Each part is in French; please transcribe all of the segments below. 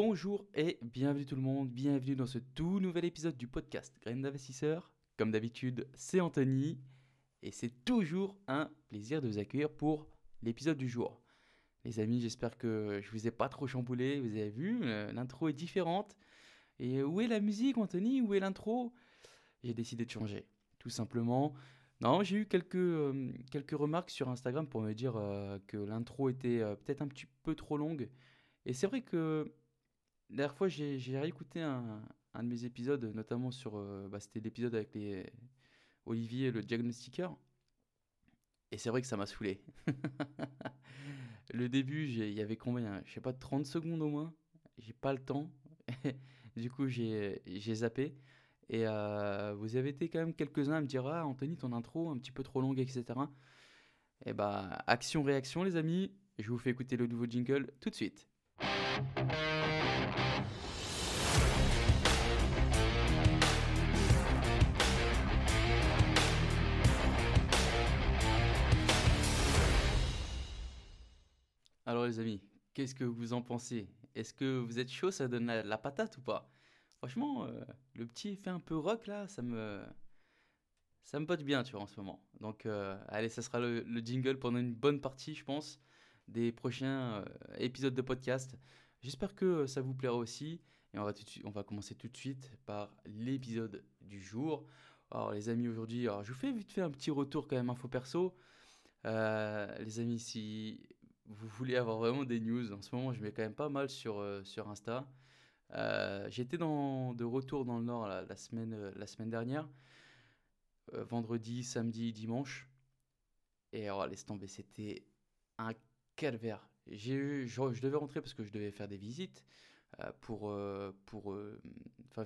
Bonjour et bienvenue tout le monde, bienvenue dans ce tout nouvel épisode du podcast Graines d'investisseurs. Comme d'habitude, c'est Anthony et c'est toujours un plaisir de vous accueillir pour l'épisode du jour. Les amis, j'espère que je vous ai pas trop chamboulé, vous avez vu, euh, l'intro est différente. Et où est la musique Anthony? Où est l'intro? J'ai décidé de changer, tout simplement. Non, j'ai eu quelques, euh, quelques remarques sur Instagram pour me dire euh, que l'intro était peut-être un petit peu trop longue. Et c'est vrai que la dernière fois, j'ai réécouté un, de mes épisodes, notamment sur. euh, bah, c'était l'épisode avec les Olivier, le diagnostiqueur. Et c'est vrai que ça m'a saoulé. Le début, il y avait combien? Je sais pas, 30 secondes au moins. J'ai pas le temps. Du coup, j'ai zappé. Et euh, vous avez été quand même quelques-uns à me dire, Ah, Anthony, ton intro, un petit peu trop longue, etc. Et bah, action-réaction, les amis. Je vous fais écouter le nouveau jingle tout de suite. Les amis, qu'est-ce que vous en pensez? Est-ce que vous êtes chaud, ça donne la, patate ou pas? Franchement, euh, le petit effet un peu rock là, ça me, ça me botte bien, tu vois, en ce moment. Donc euh, allez, ça sera le, le jingle pendant une bonne partie, je pense, des prochains euh, épisodes de podcast. J'espère que ça vous plaira aussi. Et on va, tout de suite- on va commencer tout de suite par l'épisode du jour. Alors les amis, aujourd'hui, je vous fais vite fait un petit retour quand même info perso. Les amis, si vous voulez avoir vraiment des news, en ce moment, je mets quand même pas mal sur, euh, sur Insta. Euh, j'étais de retour dans le Nord la, semaine, euh, la semaine dernière, euh, vendredi, samedi, dimanche. Et alors, laisse tomber, c'était un calvaire. Eu, je, devais rentrer parce que je devais faire des visites pour, pour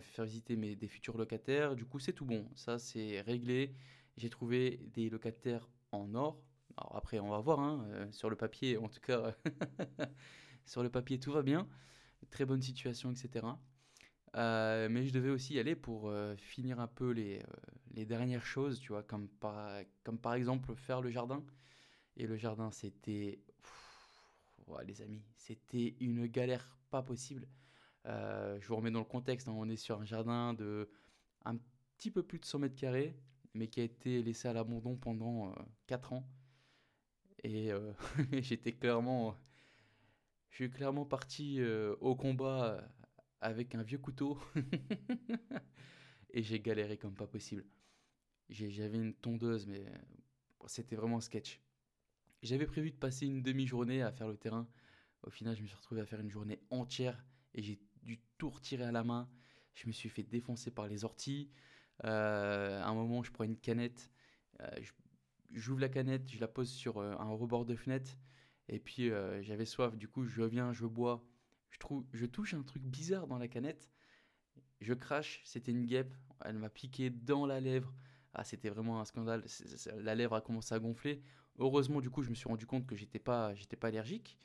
faire visiter mes, des futurs locataires. Du coup, c'est tout bon. Ça, c'est réglé. J'ai trouvé des locataires en or. Après, on va voir, hein, euh, sur le papier, en tout cas, sur le papier, tout va bien. Très bonne situation, etc. Euh, mais je devais aussi y aller pour euh, finir un peu les, dernières choses, tu vois, comme par, exemple faire le jardin. Et le jardin, c'était... Les amis, c'était une galère pas possible. Je vous remets dans le contexte, hein, on est sur un jardin de un petit peu plus de 100 mètres carrés, mais qui a été laissé à l'abandon pendant euh, 4 ans. Et euh, j'étais clairement... Je suis clairement parti euh, au combat euh, avec un vieux couteau et j'ai galéré comme pas possible. J'avais une tondeuse, mais c'était vraiment un sketch. J'avais prévu de passer une demi-journée à faire le terrain. Au final, je me suis retrouvé à faire une journée entière et j'ai dû tout retirer à la main. Je me suis fait défoncer par les orties. À un moment, je prends une canette, j'ouvre la canette, je la pose sur euh, un rebord de fenêtre. Et puis euh, j'avais soif, du coup je viens, je bois. Je trouve, je touche un truc bizarre dans la canette. Je crache, c'était une guêpe. Elle m'a piqué dans la lèvre. Ah, c'était vraiment un scandale. La lèvre a commencé à gonfler. Heureusement, du coup, je me suis rendu compte que j'étais pas, pas allergique.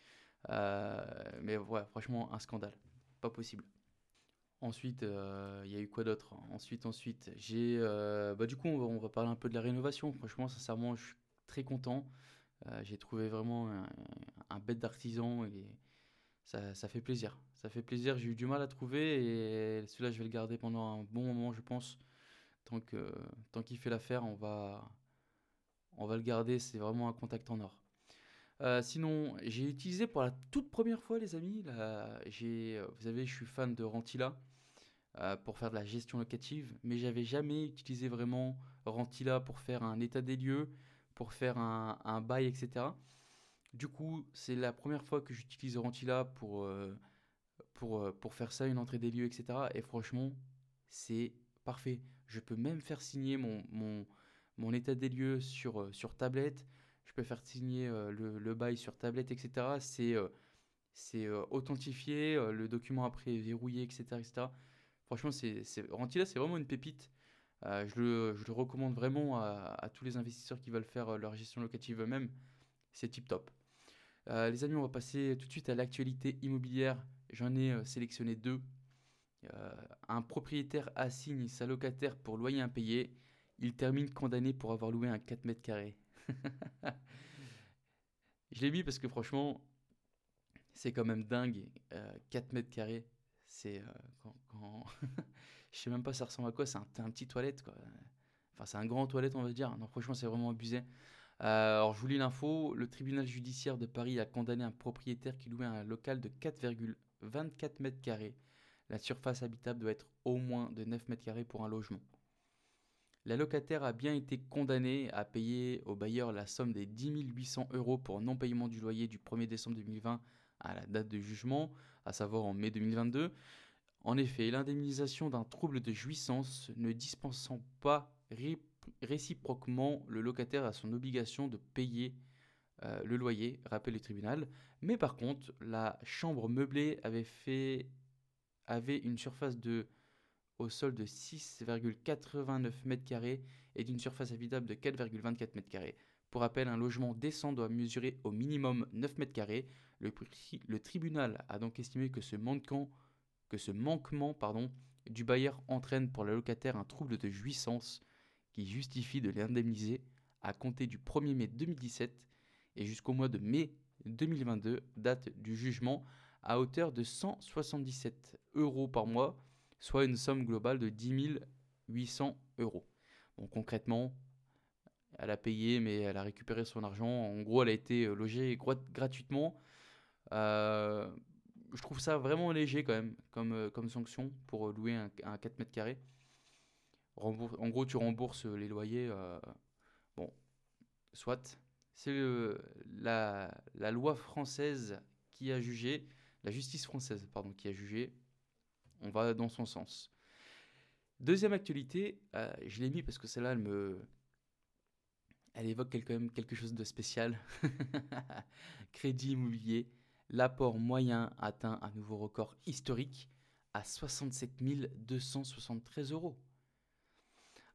Euh, mais ouais, franchement, un scandale. Pas possible. Ensuite, euh, il y a eu quoi d'autre? Ensuite, ensuite, j'ai, euh, bah, du coup, on va, parler un peu de la rénovation. Franchement, sincèrement, je suis très content. Euh, j'ai trouvé vraiment un, un bête d'artisan et ça, ça fait plaisir. Ça fait plaisir. J'ai eu du mal à trouver et celui-là, je vais le garder pendant un bon moment, je pense. Tant que, tant qu'il fait l'affaire, on va, on va le garder. C'est vraiment un contact en or. Euh, sinon, j'ai utilisé pour la toute première fois, les amis, euh, vous savez, je suis fan de Rentila euh, pour faire de la gestion locative, mais j'avais jamais utilisé vraiment Rentila pour faire un état des lieux, pour faire un, bail, etc. Du coup, c'est la première fois que j'utilise Rentila pour, pour, pour faire ça, une entrée des lieux, etc. Et franchement, c'est parfait. Je peux même faire signer mon, mon, mon état des lieux sur, sur tablette. Je peux faire signer euh, le, bail sur tablette, etc. C'est euh, euh, authentifié, le document après est verrouillé, etc. Franchement, c'est, Rentila, c'est vraiment une pépite. Je le, recommande vraiment à, tous les investisseurs qui veulent faire leur gestion locative eux-mêmes. C'est tip top. Les amis, on va passer tout de suite à l'actualité immobilière. J'en ai sélectionné deux. Un propriétaire assigne sa locataire pour loyer impayé. Il termine condamné pour avoir loué un 4 mètres carrés. Je l'ai mis parce que franchement, C'est quand même dingue. 4 mètres carrés, c'est quand, quand... je sais même pas ça ressemble à quoi. C'est un, petit toilette quoi. Enfin c'est un grand toilette on va dire. Non franchement c'est vraiment abusé. alors je vous lis l'info. Le tribunal judiciaire de Paris a condamné un propriétaire qui louait un local de 4,24 mètres carrés. La surface habitable doit être au moins de 9 mètres carrés pour un logement. La locataire a bien été condamnée à payer au bailleur la somme des 10 800 euros pour non-paiement du loyer du 1er décembre 2020 à la date de jugement, à savoir en mai 2022. En effet, l'indemnisation d'un trouble de jouissance ne dispensant pas réciproquement le locataire à son obligation de payer euh, le loyer, rappelle le tribunal. Mais par contre, la chambre meublée avait une surface de au sol de 6,89 m2 et d'une surface habitable de 4,24 m2. Pour rappel, un logement décent doit mesurer au minimum 9 m2. Le, le tribunal a donc estimé que ce, manquement du bailleur entraîne pour le locataire un trouble de jouissance qui justifie de l'indemniser à compter du 1er mai 2017 et jusqu'au mois de mai 2022, date du jugement, à hauteur de 177 euros par mois soit une somme globale de 10 800 euros. Bon, concrètement, elle a payé, mais elle a récupéré son argent. En gros, elle a été euh, logée gratuitement. Euh, je trouve ça vraiment léger quand même, comme, euh, comme sanction pour louer un, 4 mètres carrés. en gros, tu rembourses les loyers. bon, soit. C'est la, la loi française qui a jugé, la justice française, pardon, qui a jugé on va dans son sens. Deuxième actualité, euh, je l'ai mis parce que celle-là, elle me. Elle évoque quelque chose de spécial. Crédit immobilier, l'apport moyen atteint un nouveau record historique à 67 273 euros.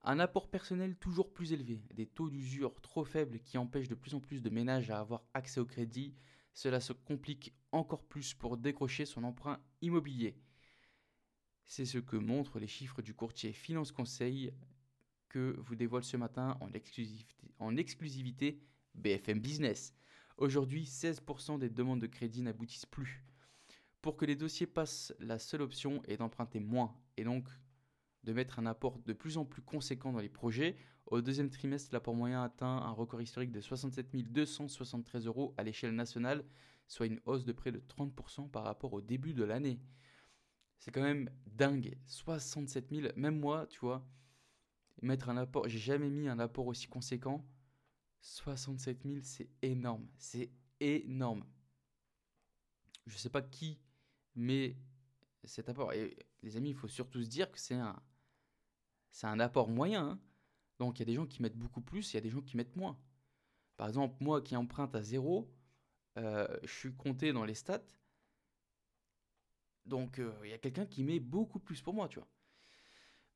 Un apport personnel toujours plus élevé, des taux d'usure trop faibles qui empêchent de plus en plus de ménages à avoir accès au crédit, cela se complique encore plus pour décrocher son emprunt immobilier. C'est ce que montrent les chiffres du courtier Finance Conseil que vous dévoile ce matin en exclusivité, BFM Business. Aujourd'hui, 16% des demandes de crédit n'aboutissent plus. Pour que les dossiers passent, la seule option est d'emprunter moins et donc de mettre un apport de plus en plus conséquent dans les projets. Au deuxième trimestre, l'apport moyen atteint un record historique de 67 273 euros à l'échelle nationale, soit une hausse de près de 30% par rapport au début de l'année. C'est quand même dingue. 67 000, même moi, tu vois, mettre un apport, j'ai jamais mis un apport aussi conséquent. 67 000, c'est énorme. C'est énorme. Je sais pas qui met cet apport. Et les amis, il faut surtout se dire que c'est un, c'est un apport moyen. Hein. Donc il y a des gens qui mettent beaucoup plus, il y a des gens qui mettent moins. Par exemple, moi qui emprunte à zéro, euh, je suis compté dans les stats. Donc euh, il y a quelqu'un qui met beaucoup plus pour moi, tu vois.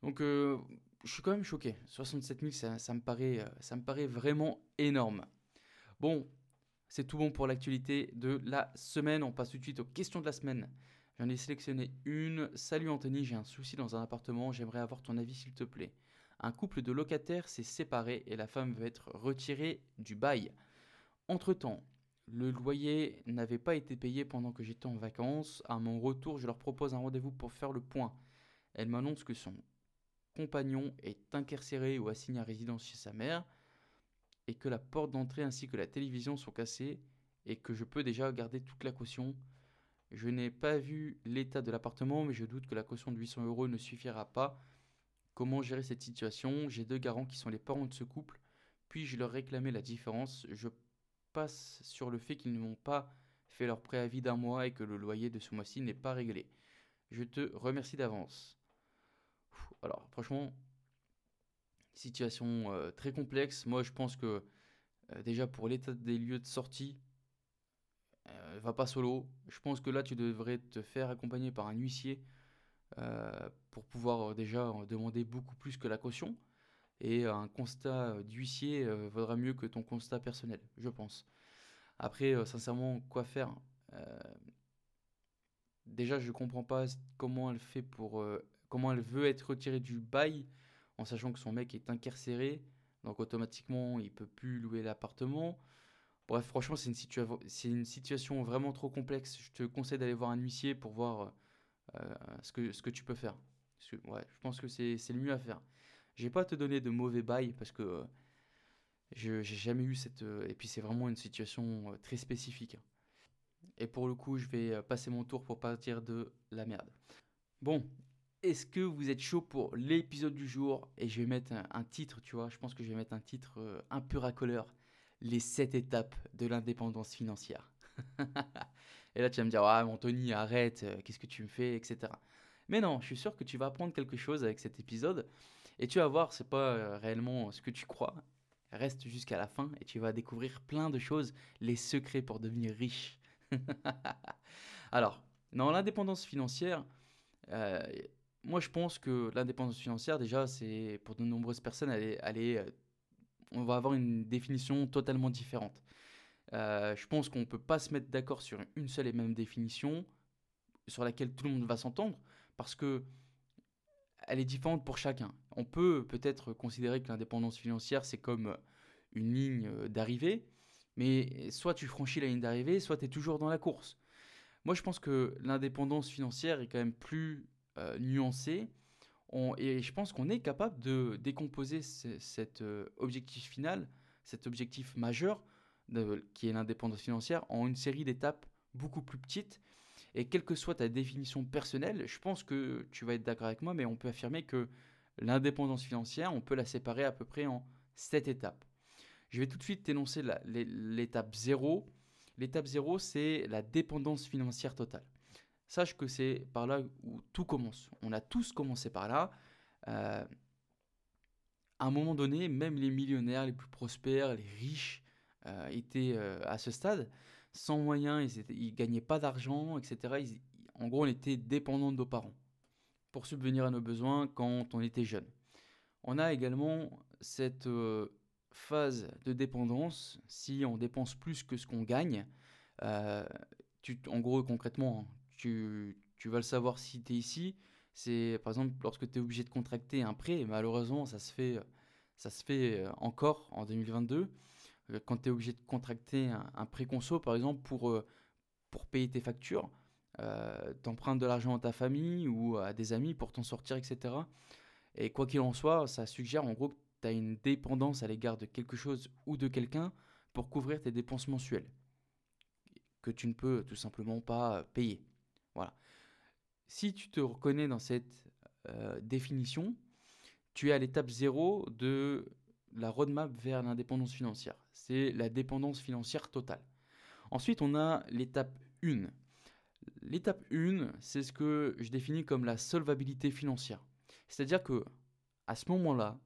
Donc euh, je suis quand même choqué. 67 000, ça, me paraît, euh, ça me paraît vraiment énorme. Bon, c'est tout bon pour l'actualité de la semaine. On passe tout de suite aux questions de la semaine. J'en ai sélectionné une. Salut Anthony, j'ai un souci dans un appartement. J'aimerais avoir ton avis s'il te plaît. Un couple de locataires s'est séparé et la femme veut être retirée du bail. Entre-temps, le loyer n'avait pas été payé pendant que j'étais en vacances. À mon retour, je leur propose un rendez-vous pour faire le point. Elle m'annonce que son compagnon est incarcéré ou assigné à résidence chez sa mère et que la porte d'entrée ainsi que la télévision sont cassées et que je peux déjà garder toute la caution. Je n'ai pas vu l'état de l'appartement, mais je doute que la caution de 800 euros ne suffira pas. Comment gérer cette situation? J'ai deux garants qui sont les parents de ce couple. Puis-je leur réclamer la différence Je sur le fait qu'ils ne m'ont pas fait leur préavis d'un mois et que le loyer de ce mois-ci n'est pas réglé. Je te remercie d'avance. Alors, franchement, situation euh, très complexe. Moi, je pense que euh, déjà pour l'état des lieux de sortie, euh, va pas solo. Je pense que là, tu devrais te faire accompagner par un huissier pour pouvoir déjà demander beaucoup plus que la caution. Et un constat d'huissier euh, vaudra mieux que ton constat personnel, je pense. Après, euh, sincèrement, quoi faire euh, Déjà, je ne comprends pas comment elle fait pour. comment elle veut être retirée du bail en sachant que son mec est incarcéré. Donc automatiquement, il peut plus louer l'appartement. Bref, franchement, c'est une, situation vraiment trop complexe. Je te conseille d'aller voir un huissier pour voir euh, ce, que, ce que tu peux faire. ouais, je pense que c'est, le mieux à faire. Je vais pas te donner de mauvais bail parce que euh, je j'ai jamais eu cette... Euh, et puis c'est vraiment une situation très spécifique. Et pour le coup, je vais passer mon tour pour partir de la merde. Bon, est-ce que vous êtes chaud pour l'épisode du jour? Et je vais mettre un, titre, tu vois, je pense que je vais mettre un titre un peu racoleur. Les 7 étapes de l'indépendance financière. Et là, tu vas me dire, ah, Anthony, arrête, euh, qu'est-ce que tu me fais, etc. Mais non, je suis sûr que tu vas apprendre quelque chose avec cet épisode. Et tu vas voir, c'est pas euh, réellement ce que tu crois. Reste jusqu'à la fin et tu vas découvrir plein de choses, les secrets pour devenir riche. Alors, dans l'indépendance financière, euh, moi je pense que l'indépendance financière, déjà, c'est pour de nombreuses personnes, elle est, on va avoir une définition totalement différente. Euh, je pense qu'on ne peut pas se mettre d'accord sur une seule et même définition sur laquelle tout le monde va s'entendre parce que elle est différente pour chacun. On peut peut-être considérer que l'indépendance financière c'est comme une ligne d'arrivée, mais soit tu franchis la ligne d'arrivée, soit tu es toujours dans la course. Moi je pense que l'indépendance financière est quand même plus euh, nuancée et je pense qu'on est capable de décomposer cet euh, objectif final, cet objectif majeur qui est l'indépendance financière, en une série d'étapes beaucoup plus petites. Et quelle que soit ta définition personnelle, je pense que tu vas être d'accord avec moi, mais on peut affirmer que l'indépendance financière, on peut la séparer à peu près en sept étapes. Je vais tout de suite t'énoncer l'étape 0. L'étape 0, c'est la dépendance financière totale. Sache que c'est par là où tout commence. On a tous commencé par là. Euh, à un moment donné, même les millionnaires les plus prospères, les riches, euh, étaient euh, à ce stade. Sans moyens, ils ne gagnaient pas d'argent, etc. en gros, on était dépendant de nos parents pour subvenir à nos besoins quand on était jeune. On a également cette euh, phase de dépendance si on dépense plus que ce qu'on gagne. tu, en gros, concrètement, tu, tu, vas le savoir si tu es ici. C'est par exemple lorsque tu es obligé de contracter un prêt, malheureusement, ça se fait, ça se fait encore en 2022. Euh, quand tu es obligé de contracter un, un préconso, par exemple, pour, euh, pour payer tes factures, euh, t'empruntes de l'argent à ta famille ou à des amis pour t'en sortir, etc. Et quoi qu'il en soit, ça suggère en gros que tu as une dépendance à l'égard de quelque chose ou de quelqu'un pour couvrir tes dépenses mensuelles que tu ne peux tout simplement pas payer. Voilà. Si tu te reconnais dans cette définition, tu es à l'étape zéro de la roadmap vers l'indépendance financière. C'est la dépendance financière totale. Ensuite, on a l'étape 1. L'étape 1, c'est ce que je définis comme la solvabilité financière. C'est-à-dire que à ce moment-là,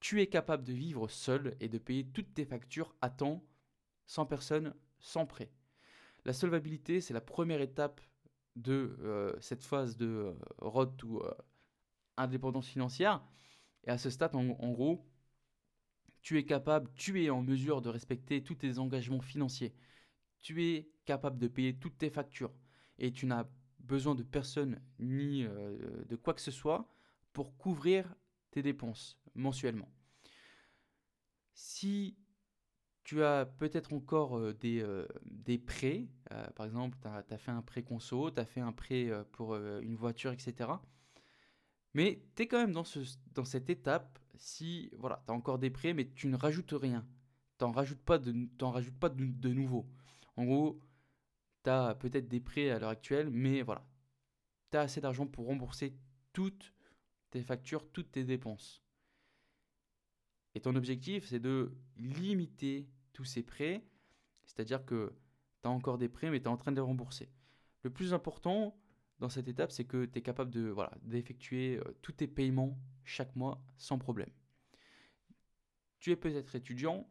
tu es capable de vivre seul et de payer toutes tes factures à temps, sans personne, sans prêt. La solvabilité, c'est la première étape de euh, cette phase de euh, road to euh, indépendance financière. Et à ce stade, en gros, tu es capable, tu es en mesure de respecter tous tes engagements financiers. Tu es capable de payer toutes tes factures. Et tu n'as besoin de personne ni euh, de quoi que ce soit pour couvrir tes dépenses mensuellement. Si tu as peut-être encore euh, des, euh, des, prêts, par exemple, tu as, fait un prêt conso, tu as fait un prêt pour une voiture, etc. Mais tu es quand même dans, ce, dans cette étape si voilà, tu as encore des prêts, mais tu ne rajoutes rien. Tu n'en rajoutes pas, de, rajoutes pas de, de, nouveau. En gros, tu as peut-être des prêts à l'heure actuelle, mais voilà. Tu as assez d'argent pour rembourser toutes tes factures, toutes tes dépenses. Et ton objectif, c'est de limiter tous ces prêts. C'est-à-dire que tu as encore des prêts, mais tu es en train de les rembourser. Le plus important dans cette étape, c'est que tu es capable d'effectuer euh, tous tes paiements chaque mois sans problème. Tu es peut-être étudiant.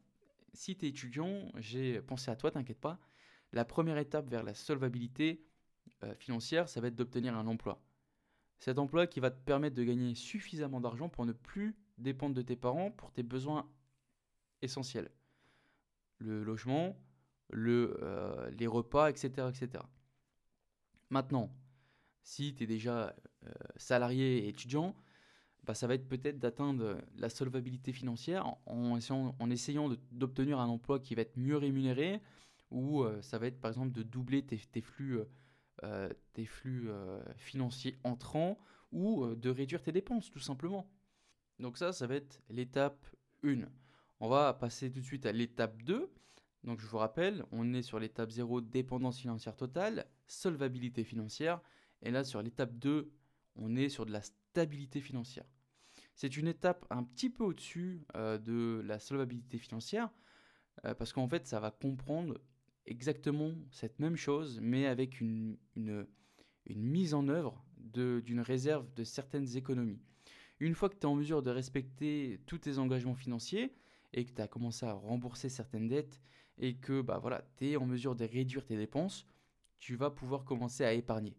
Si tu es étudiant, j'ai pensé à toi, t'inquiète pas. La première étape vers la solvabilité euh, financière, ça va être d'obtenir un emploi. Cet emploi qui va te permettre de gagner suffisamment d'argent pour ne plus dépendre de tes parents pour tes besoins essentiels. Le logement, euh, les repas, etc., etc. Maintenant, si tu es déjà euh, salarié et étudiant, bah, ça va être peut-être d'atteindre la solvabilité financière en essayant d'obtenir un emploi qui va être mieux rémunéré, ou euh, ça va être par exemple de doubler tes, flux, euh, tes flux financiers entrants, ou de réduire tes dépenses tout simplement. Donc ça, ça va être l'étape 1. On va passer tout de suite à l'étape 2. Donc je vous rappelle, on est sur l'étape 0, dépendance financière totale, solvabilité financière. Et là, sur l'étape 2, on est sur de la stabilité financière. C'est une étape un petit peu au-dessus euh, de la solvabilité financière, euh, parce qu'en fait, ça va comprendre exactement cette même chose, mais avec une, mise en œuvre d'une réserve de certaines économies. Une fois que tu es en mesure de respecter tous tes engagements financiers et que tu as commencé à rembourser certaines dettes et que bah, voilà, tu es en mesure de réduire tes dépenses, tu vas pouvoir commencer à épargner.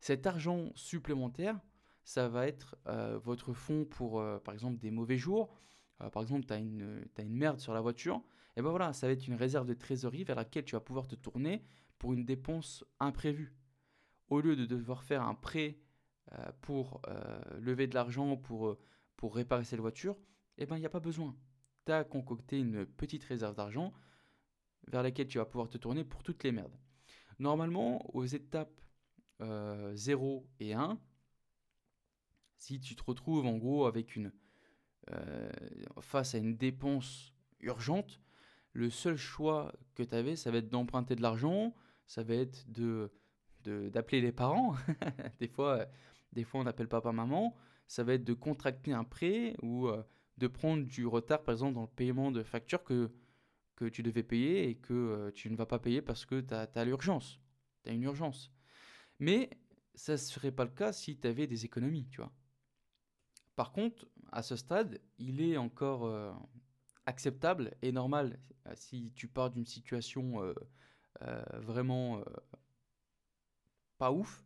Cet argent supplémentaire, ça va être euh, votre fonds pour, euh, par exemple, des mauvais jours. Euh, par exemple, tu as une, une merde sur la voiture. Et ben voilà, ça va être une réserve de trésorerie vers laquelle tu vas pouvoir te tourner pour une dépense imprévue. Au lieu de devoir faire un prêt pour lever de l'argent pour, pour réparer cette voiture, eh ben il n'y a pas besoin. Tu as concocté une petite réserve d'argent vers laquelle tu vas pouvoir te tourner pour toutes les merdes. Normalement, aux étapes 0 et 1, si tu te retrouves en gros avec une euh, face à une dépense urgente, le seul choix que tu avais, ça va être d'emprunter de l'argent, ça va être de d'appeler les parents. des fois, des fois on appelle papa maman. Ça va être de contracter un prêt ou euh, de prendre du retard, par exemple, dans le paiement de factures que, que tu devais payer et que euh, tu ne vas pas payer parce que tu as, l'urgence. Tu as une urgence. Mais ça ne serait pas le cas si tu avais des économies, tu vois. Par contre, à ce stade, il est encore euh, acceptable et normal euh, si tu pars d'une situation euh, vraiment pas ouf,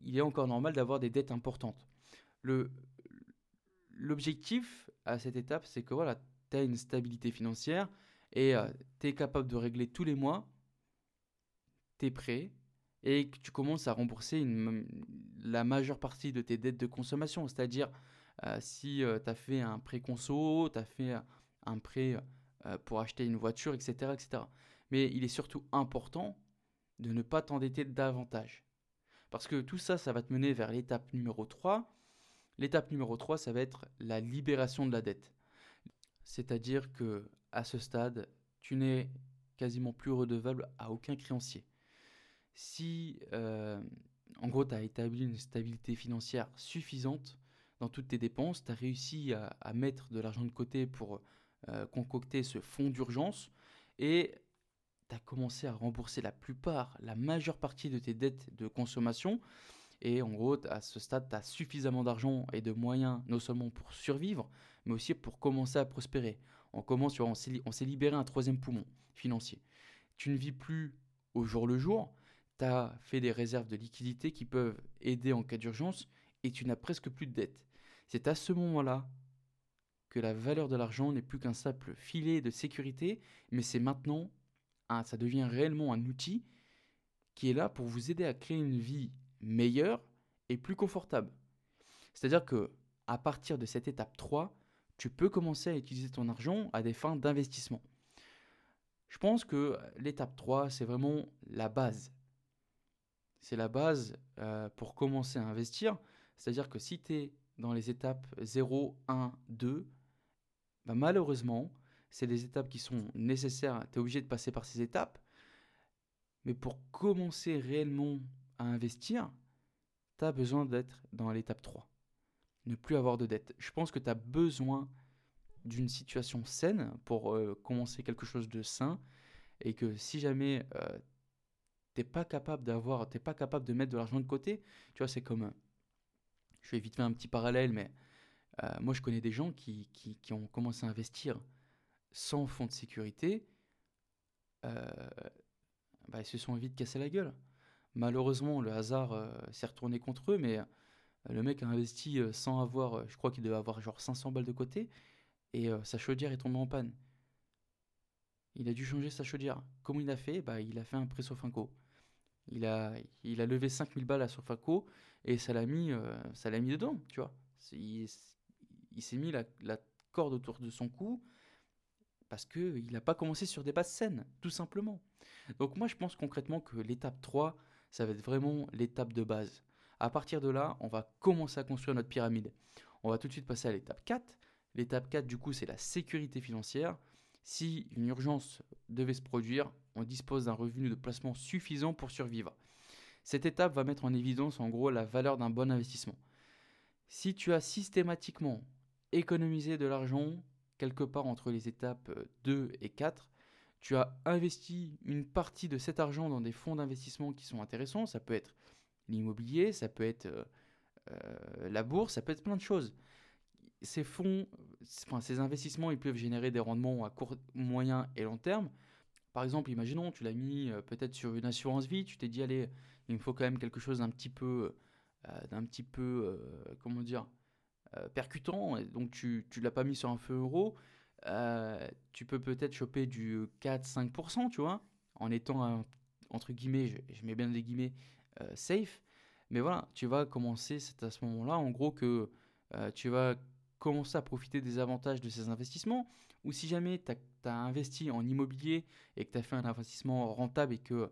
il est encore normal d'avoir des dettes importantes. l'objectif à cette étape, c'est que voilà, tu as une stabilité financière et tu es capable de régler tous les mois tes prêts et que tu commences à rembourser la majeure partie de tes dettes de consommation, c'est-à-dire euh, si euh, tu as fait un prêt conso, tu as fait un prêt euh, pour acheter une voiture, etc., etc. Mais il est surtout important de ne pas t'endetter davantage. Parce que tout ça, ça va te mener vers l'étape numéro 3. L'étape numéro 3, ça va être la libération de la dette. C'est-à-dire que à ce stade, tu n'es quasiment plus redevable à aucun créancier. Si, en gros, tu as établi une stabilité financière suffisante, dans toutes tes dépenses, tu as réussi à, mettre de l'argent de côté pour euh, concocter ce fonds d'urgence et tu as commencé à rembourser la plupart, la majeure partie de tes dettes de consommation. Et en gros, à ce stade, tu as suffisamment d'argent et de moyens, non seulement pour survivre, mais aussi pour commencer à prospérer. On commence, on s'est libéré un troisième poumon financier. Tu ne vis plus au jour le jour, tu as fait des réserves de liquidité qui peuvent aider en cas d'urgence et tu n'as presque plus de dettes. C'est à ce moment-là que la valeur de l'argent n'est plus qu'un simple filet de sécurité, mais c'est maintenant, ça devient réellement un outil qui est là pour vous aider à créer une vie meilleure et plus confortable. C'est-à-dire que à partir de cette étape 3, tu peux commencer à utiliser ton argent à des fins d'investissement. Je pense que l'étape 3, c'est vraiment la base. C'est la base euh, pour commencer à investir. C'est-à-dire que si tu es dans les étapes 0, 1, 2, bah malheureusement, c'est des étapes qui sont nécessaires. Tu es obligé de passer par ces étapes. Mais pour commencer réellement à investir, tu as besoin d'être dans l'étape 3. Ne plus avoir de dette. Je pense que tu as besoin d'une situation saine pour euh, commencer quelque chose de sain et que si jamais euh, t'es pas capable d'avoir, t'es pas capable de mettre de l'argent de côté, tu vois, c'est comme je vais vite faire un petit parallèle, mais moi je connais des gens qui, qui, ont commencé à investir sans fonds de sécurité, euh, bah, ils se sont vite cassés la gueule. Malheureusement, le hasard euh, s'est retourné contre eux, mais le mec a investi sans avoir, je crois qu'il devait avoir genre 500 balles de côté, et sa chaudière est tombée en panne. Il a dû changer sa chaudière. Comment il a fait? Bah, Il a fait un prêt Sofinco. Il a, il a levé 5000 balles à Sofaco et ça l'a mis, euh, mis dedans, tu vois. S'est mis la, la corde autour de son cou parce qu'il n'a pas commencé sur des bases saines, tout simplement. Donc moi je pense concrètement que l'étape 3, ça va être vraiment l'étape de base. À partir de là, on va commencer à construire notre pyramide. On va tout de suite passer à l'étape 4. L'étape 4, du coup, c'est la sécurité financière. Si une urgence devait se produire, on dispose d'un revenu de placement suffisant pour survivre. Cette étape va mettre en évidence en gros la valeur d'un bon investissement. Si tu as systématiquement économisé de l'argent quelque part entre les étapes 2 euh, et 4, tu as investi une partie de cet argent dans des fonds d'investissement qui sont intéressants. Ça peut être l'immobilier, ça peut être euh, euh, la bourse, ça peut être plein de choses. Ces fonds, enfin, ces investissements, ils peuvent générer des rendements à court, moyen et long terme. Par exemple, imaginons, tu l'as mis peut-être sur une assurance vie, tu t'es dit, allez, il me faut quand même quelque chose d'un petit peu, d'un petit peu, comment dire, euh, percutant, donc tu ne l'as pas mis sur un feu euro, euh, tu peux peut-être choper du 4-5%, tu vois, en étant, entre guillemets, je, mets bien des guillemets, euh, safe. Mais voilà, tu vas commencer, c'est à ce moment-là, en gros, que tu vas commencer à profiter des avantages de ces investissements. Ou si jamais tu as, investi en immobilier et que tu as fait un investissement rentable et que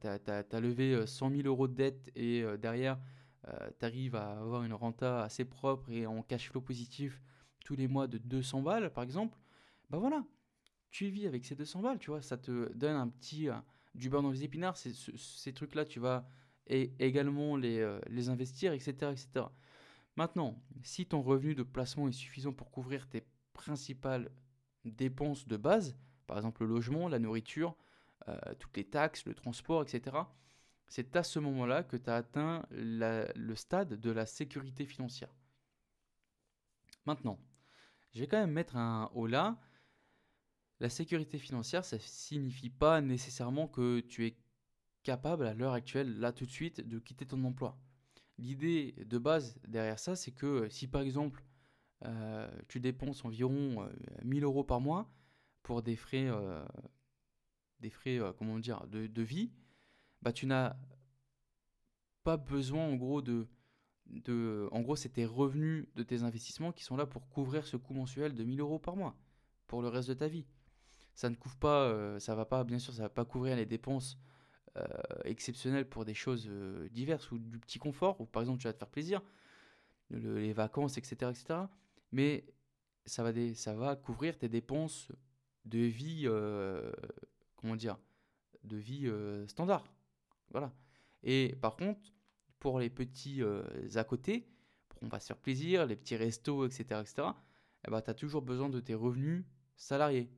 tu as, levé 100 000 euros de dette et derrière, euh, tu arrives à avoir une renta assez propre et en cash flow positif tous les mois de 200 balles, par exemple, bah voilà, tu vis avec ces 200 balles, tu vois, ça te donne un petit, euh, du beurre dans les épinards, ces, trucs-là, tu vas également les, euh, les investir, etc., etc. Maintenant, si ton revenu de placement est suffisant pour couvrir tes principales dépenses de base, par exemple le logement, la nourriture, toutes les taxes, le transport, etc., c'est à ce moment-là que tu as atteint le stade de la sécurité financière. Maintenant, je vais quand même mettre un haut là. La sécurité financière, ça ne signifie pas nécessairement que tu es capable à l'heure actuelle, là tout de suite, de quitter ton emploi. L'idée de base derrière ça, c'est que si par exemple euh, tu dépenses environ 1000 euh, euros par mois pour des frais, euh, des frais de vie, bah, tu n'as pas besoin en gros de, en gros c'est tes revenus de tes investissements qui sont là pour couvrir ce coût mensuel de 1000 euros par mois pour le reste de ta vie. Ça ne couvre pas, euh, ça va pas, bien sûr, ça va pas couvrir les dépenses euh, exceptionnelles pour des choses euh, diverses ou du petit confort, ou par exemple tu vas te faire plaisir, les vacances, etc., etc. Mais ça va, des, ça va couvrir tes dépenses de vie, comment dire, de vie standard. Voilà. Et par contre, pour les petits euh, à côté, pour on va se plaisir, les petits restos, etc., etc., tu as toujours besoin de tes revenus salariés.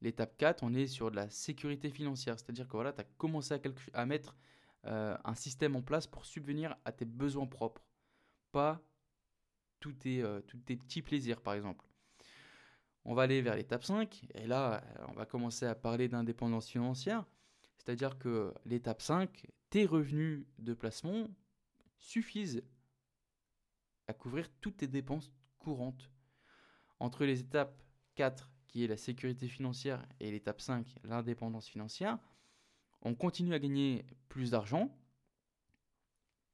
L'étape 4, on est sur de la sécurité financière, c'est-à-dire que voilà, tu as commencé à, à mettre euh, un système en place pour subvenir à tes besoins propres, pas tous tes, euh, tous tes petits plaisirs, par exemple. On va aller vers l'étape 5, et là, on va commencer à parler d'indépendance financière. C'est-à-dire que l'étape 5, tes revenus de placement suffisent à couvrir toutes tes dépenses courantes. Entre les étapes 4, qui est la sécurité financière, et l'étape 5, l'indépendance financière, on continue à gagner plus d'argent,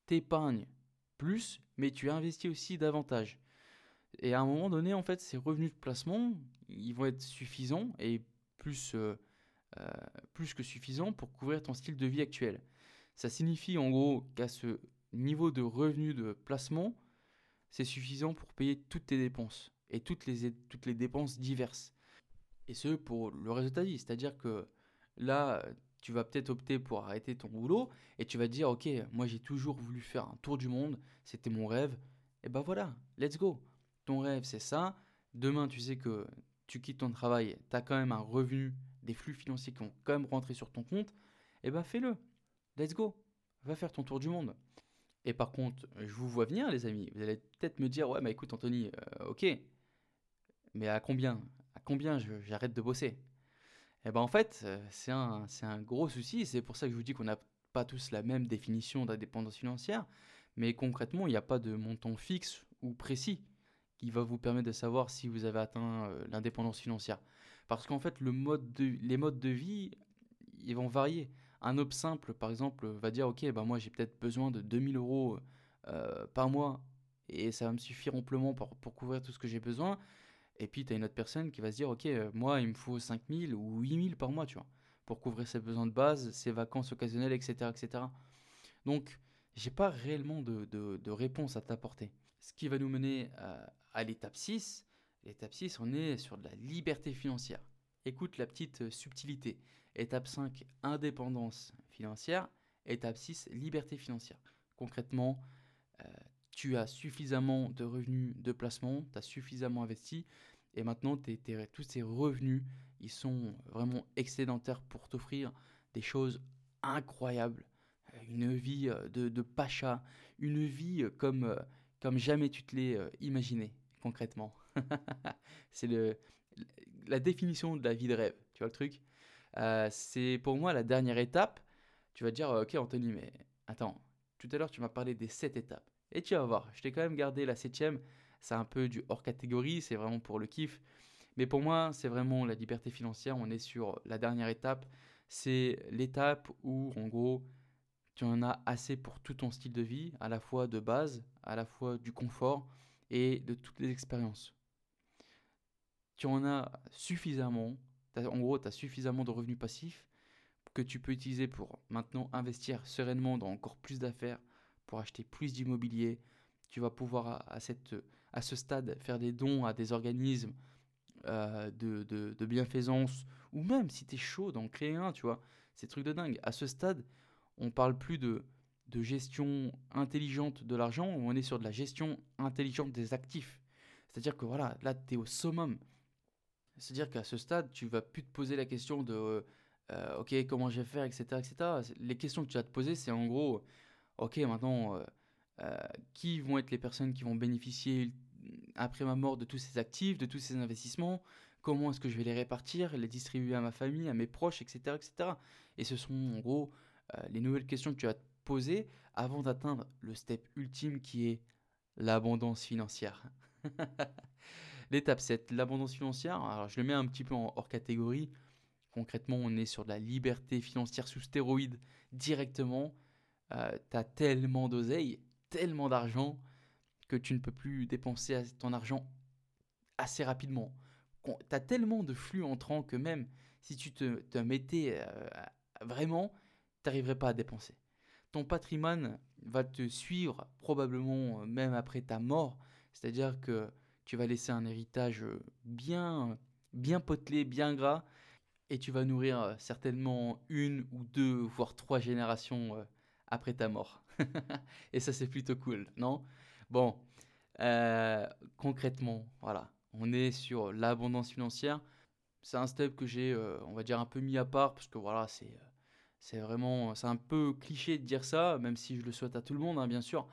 t'épargnes plus, mais tu investis aussi davantage. Et à un moment donné, en fait, ces revenus de placement, ils vont être suffisants et plus euh, euh, plus que suffisant pour couvrir ton style de vie actuel. Ça signifie en gros qu'à ce niveau de revenu de placement, c'est suffisant pour payer toutes tes dépenses et toutes les, toutes les dépenses diverses. Et ce, pour le reste de ta vie. C'est-à-dire que là, tu vas peut-être opter pour arrêter ton boulot et tu vas te dire, ok, moi j'ai toujours voulu faire un tour du monde, c'était mon rêve. Et ben voilà, let's go. Ton rêve, c'est ça. Demain, tu sais que tu quittes ton travail, tu as quand même un revenu des flux financiers qui vont quand même rentrer sur ton compte, eh ben fais-le. Let's go. Va faire ton tour du monde. Et par contre, je vous vois venir, les amis. Vous allez peut-être me dire, ouais, mais écoute, Anthony, euh, ok, mais à combien? À combien j'arrête de bosser? Eh ben en fait, euh, c'est un, un gros souci. C'est pour ça que je vous dis qu'on n'a pas tous la même définition d'indépendance financière. Mais concrètement, il n'y a pas de montant fixe ou précis qui va vous permettre de savoir si vous avez atteint euh, l'indépendance financière. Parce qu'en fait, le mode de, les modes de vie, ils vont varier. Un homme simple, par exemple, va dire, OK, bah moi j'ai peut-être besoin de 2000 euros euh, par mois et ça va me suffire amplement pour, pour couvrir tout ce que j'ai besoin. Et puis, tu as une autre personne qui va se dire, OK, euh, moi, il me faut 5000 ou 8000 par mois, tu vois, pour couvrir ses besoins de base, ses vacances occasionnelles, etc. etc. Donc, j'ai pas réellement de, de, réponse à t'apporter. Ce qui va nous mener à, à l'étape 6. L'étape 6, on est sur de la liberté financière. Écoute la petite euh, subtilité. Étape 5, indépendance financière. Étape 6, liberté financière. Concrètement, euh, tu as suffisamment de revenus de placement, tu as suffisamment investi, et maintenant tous ces revenus, ils sont vraiment excédentaires pour t'offrir des choses incroyables, euh, une vie de, pacha, une vie comme, comme jamais tu te l'es imaginé, concrètement. C'est la définition de la vie de rêve, tu vois le truc? C'est pour moi la dernière étape. Tu vas te dire, ok Anthony, mais attends, tout à l'heure tu m'as parlé des sept étapes. Et tu vas voir, je t'ai quand même gardé la septième. C'est un peu du hors catégorie, c'est vraiment pour le kiff. Mais pour moi, c'est vraiment la liberté financière. On est sur la dernière étape. C'est l'étape où, en gros, tu en as assez pour tout ton style de vie, à la fois de base, à la fois du confort et de toutes les expériences. Tu en as suffisamment, en gros, tu as suffisamment de revenus passifs que tu peux utiliser pour maintenant investir sereinement dans encore plus d'affaires, pour acheter plus d'immobilier. Tu vas pouvoir à, cette, à ce stade faire des dons à des organismes euh, de, de, bienfaisance, ou même si tu es chaud d'en créer un, tu vois. C'est truc de dingue. À ce stade, on parle plus de, de gestion intelligente de l'argent, on est sur de la gestion intelligente des actifs. C'est-à-dire que voilà, là, tu es au summum. C'est-à-dire qu'à ce stade, tu vas plus te poser la question de euh, ok, comment je vais faire, etc., etc. Les questions que tu vas te poser, c'est en gros, ok, maintenant, euh, euh, qui vont être les personnes qui vont bénéficier après ma mort de tous ces actifs, de tous ces investissements? Comment est-ce que je vais les répartir, les distribuer à ma famille, à mes proches, etc., etc. Et ce sont en gros les nouvelles questions que tu vas te poser avant d'atteindre le step ultime qui est l'abondance financière. L'étape 7, l'abondance financière. Alors je le mets un petit peu en hors catégorie Concrètement, on est sur de la liberté financière sous stéroïde directement. Euh, tu as tellement d'oseille, tellement d'argent que tu ne peux plus dépenser ton argent assez rapidement. Tu as tellement de flux entrant que même si tu te, mettais euh, vraiment, tu n'arriverais pas à dépenser. Ton patrimoine va te suivre probablement euh, même après ta mort. C'est-à-dire que tu vas laisser un héritage bien, bien potelé, bien gras, et tu vas nourrir euh, certainement une ou deux, voire trois générations euh, après ta mort. et ça, c'est plutôt cool, non? Bon, euh, concrètement, voilà, on est sur l'abondance financière. C'est un step que j'ai, on va dire, un peu mis à part, parce que voilà, c'est c'est vraiment, c'est un peu cliché de dire ça, même si je le souhaite à tout le monde, hein, bien sûr.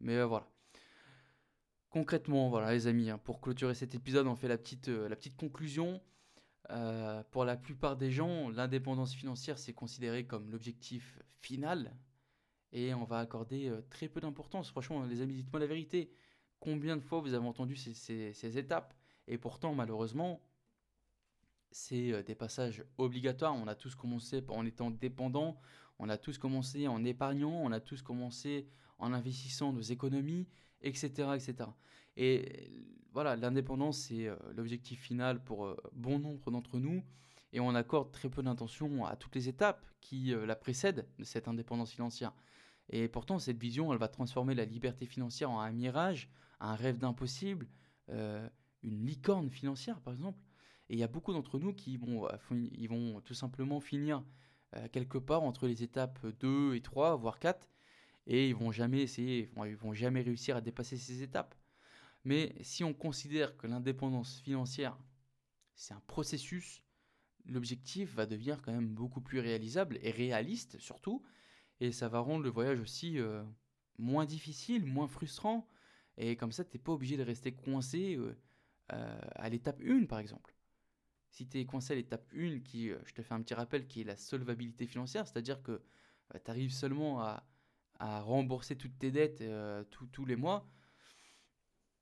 Mais voilà. Concrètement, voilà, les amis, hein, pour clôturer cet épisode, on fait la petite, la petite conclusion. Euh, pour la plupart des gens, l'indépendance financière, c'est considéré comme l'objectif final et on va accorder euh, très peu d'importance. Franchement, les amis, dites-moi la vérité. Combien de fois vous avez entendu ces, étapes? Et pourtant, malheureusement, c'est euh, des passages obligatoires. On a tous commencé en étant dépendant, on a tous commencé en épargnant, on a tous commencé en investissant nos économies, etc. etc. Et voilà, l'indépendance, c'est euh, l'objectif final pour euh, bon nombre d'entre nous, et on accorde très peu d'intention à toutes les étapes qui la précèdent de cette indépendance financière. Et pourtant, cette vision, elle va transformer la liberté financière en un mirage, un rêve d'impossible, une licorne financière, par exemple. Et il y a beaucoup d'entre nous qui vont, ils vont tout simplement finir quelque part entre les étapes 2 et 3, voire 4, et ils vont jamais essayer, ils vont jamais réussir à dépasser ces étapes. Mais si on considère que l'indépendance financière, c'est un processus, l'objectif va devenir quand même beaucoup plus réalisable et réaliste surtout. Et ça va rendre le voyage aussi euh, moins difficile, moins frustrant. Et comme ça, tu n'es pas obligé de rester coincé euh, euh, à l'étape 1, par exemple. Si tu es coincé à l'étape 1, qui, je te fais un petit rappel, qui est la solvabilité financière, c'est-à-dire que tu arrives seulement à, rembourser toutes tes dettes tous les mois,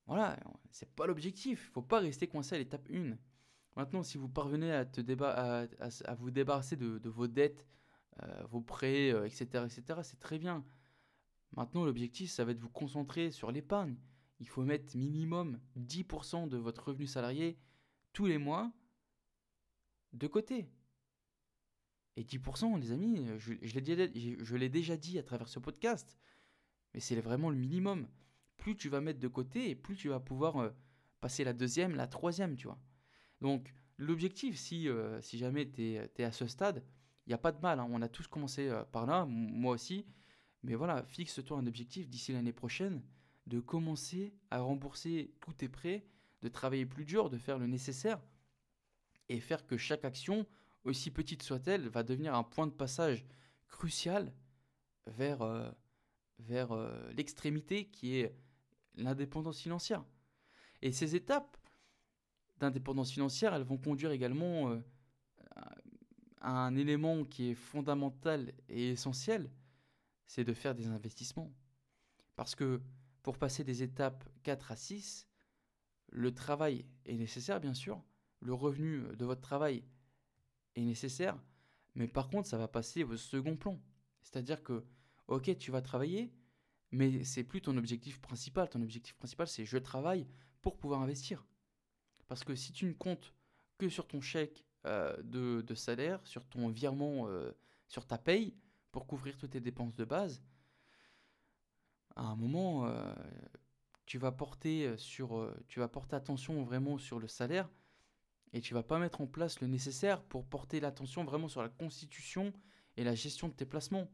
voilà, c'est pas l'objectif. Faut pas rester coincé à l'étape 1. Maintenant, si vous parvenez à, te vous débarrasser de, vos dettes, euh, vos prêts, etc., euh, etc., c'est très bien. Maintenant, l'objectif, ça va être de vous concentrer sur l'épargne. il faut mettre minimum 10% de votre revenu salarié tous les mois de côté. Et 10%, les amis, je, l'ai déjà dit à travers ce podcast, mais c'est vraiment le minimum. Plus tu vas mettre de côté et plus tu vas pouvoir euh, passer la deuxième, la troisième, tu vois. Donc, l'objectif, si, euh, si jamais tu es, à ce stade, il n'y a pas de mal. Hein. On a tous commencé euh, par là, moi aussi. Mais voilà, fixe-toi un objectif d'ici l'année prochaine de commencer à rembourser tous tes prêts, de travailler plus dur, de faire le nécessaire et faire que chaque action, aussi petite soit-elle, va devenir un point de passage crucial vers, euh, vers euh, l'extrémité qui est l'indépendance financière. Et ces étapes d'indépendance financière, elles vont conduire également euh, à un élément qui est fondamental et essentiel, c'est de faire des investissements. Parce que pour passer des étapes 4 à 6, le travail est nécessaire bien sûr, le revenu de votre travail est nécessaire, mais par contre ça va passer au second plan. C'est-à-dire que, ok, tu vas travailler, mais c'est plus ton objectif principal. Ton objectif principal, c'est je travaille pour pouvoir investir. Parce que si tu ne comptes que sur ton chèque euh, de, salaire, sur ton virement, euh, sur ta paye, pour couvrir toutes tes dépenses de base, à un moment, euh, tu vas porter sur, tu vas porter attention vraiment sur le salaire et tu vas pas mettre en place le nécessaire pour porter l'attention vraiment sur la constitution et la gestion de tes placements.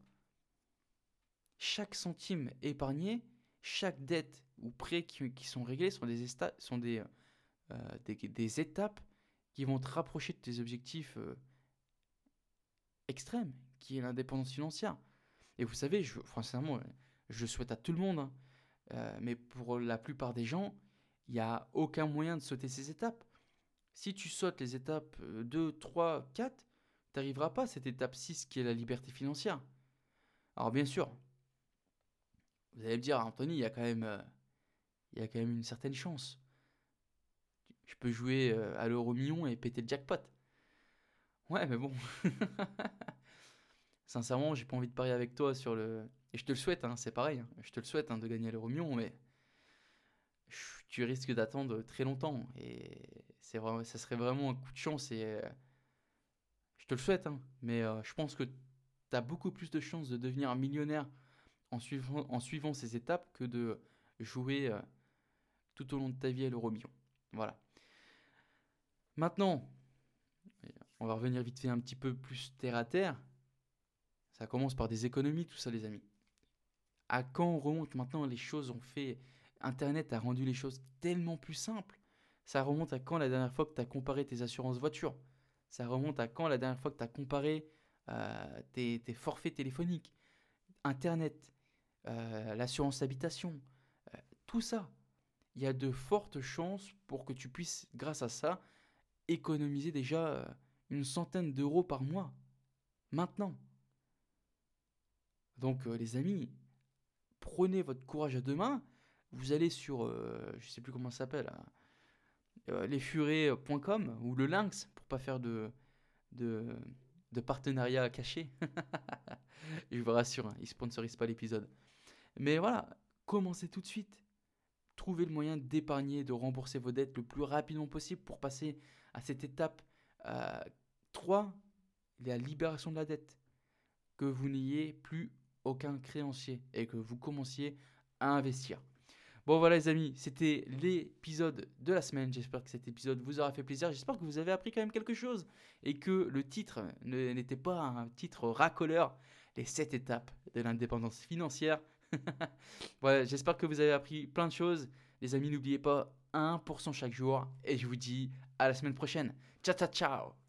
Chaque centime épargné, chaque dette ou prêt qui, sont réglés sont des, sont des, euh, des, étapes qui vont te rapprocher de tes objectifs euh, extrêmes, qui est l'indépendance financière. Et vous savez, je, je souhaite à tout le monde, hein, euh, mais pour la plupart des gens, il n'y a aucun moyen de sauter ces étapes. Si tu sautes les étapes 2, 3, 4, tu n'arriveras pas à cette étape 6 qui est la liberté financière. Alors bien sûr, vous allez me dire, Anthony, il y a quand même, euh, une certaine chance. Je peux jouer euh, à l'euro million et péter le jackpot. Ouais, mais bon. Sincèrement, j'ai pas envie de parier avec toi sur le. Et je te le souhaite, hein, c'est pareil. Hein. Je te le souhaite hein, de gagner à l'euro million, mais tu risques d'attendre très longtemps. Et c'est vraiment, ça serait vraiment un coup de chance. Et euh, je te le souhaite, hein. mais euh, je pense que tu as beaucoup plus de chances de devenir un millionnaire en suivant, en suivant ces étapes que de jouer euh, tout au long de ta vie à l'euro million. Voilà. Maintenant, on va revenir vite fait un petit peu plus terre à terre. Ça commence par des économies, tout ça, les amis. À quand on remonte maintenant Les choses ont fait Internet a rendu les choses tellement plus simples. Ça remonte à quand la dernière fois que tu as comparé tes assurances voitures? Ça remonte à quand la dernière fois que tu as comparé euh, tes, forfaits téléphoniques? Internet, euh, l'assurance habitation, euh, tout ça. Il y a de fortes chances pour que tu puisses, grâce à ça, économiser déjà une centaine d'euros par mois. Maintenant. Donc les amis, prenez votre courage à deux mains vous allez sur, euh, je sais plus comment ça s'appelle, hein, euh, lesfurets.com ou le Lynx pour pas faire de, de, partenariat caché. je vous rassure, hein, ils ne sponsorisent pas l'épisode. Mais voilà, commencez tout de suite. Trouvez le moyen d'épargner, de rembourser vos dettes le plus rapidement possible pour passer à cette étape 3, euh, la libération de la dette. Que vous n'ayez plus aucun créancier et que vous commenciez à investir. Bon voilà les amis, c'était l'épisode de la semaine. J'espère que cet épisode vous aura fait plaisir. J'espère que vous avez appris quand même quelque chose et que le titre n'était pas un titre racoleur. Les 7 étapes de l'indépendance financière. voilà, j'espère que vous avez appris plein de choses. Les amis, n'oubliez pas 1% chaque jour et je vous dis à la semaine prochaine. Ciao ciao ciao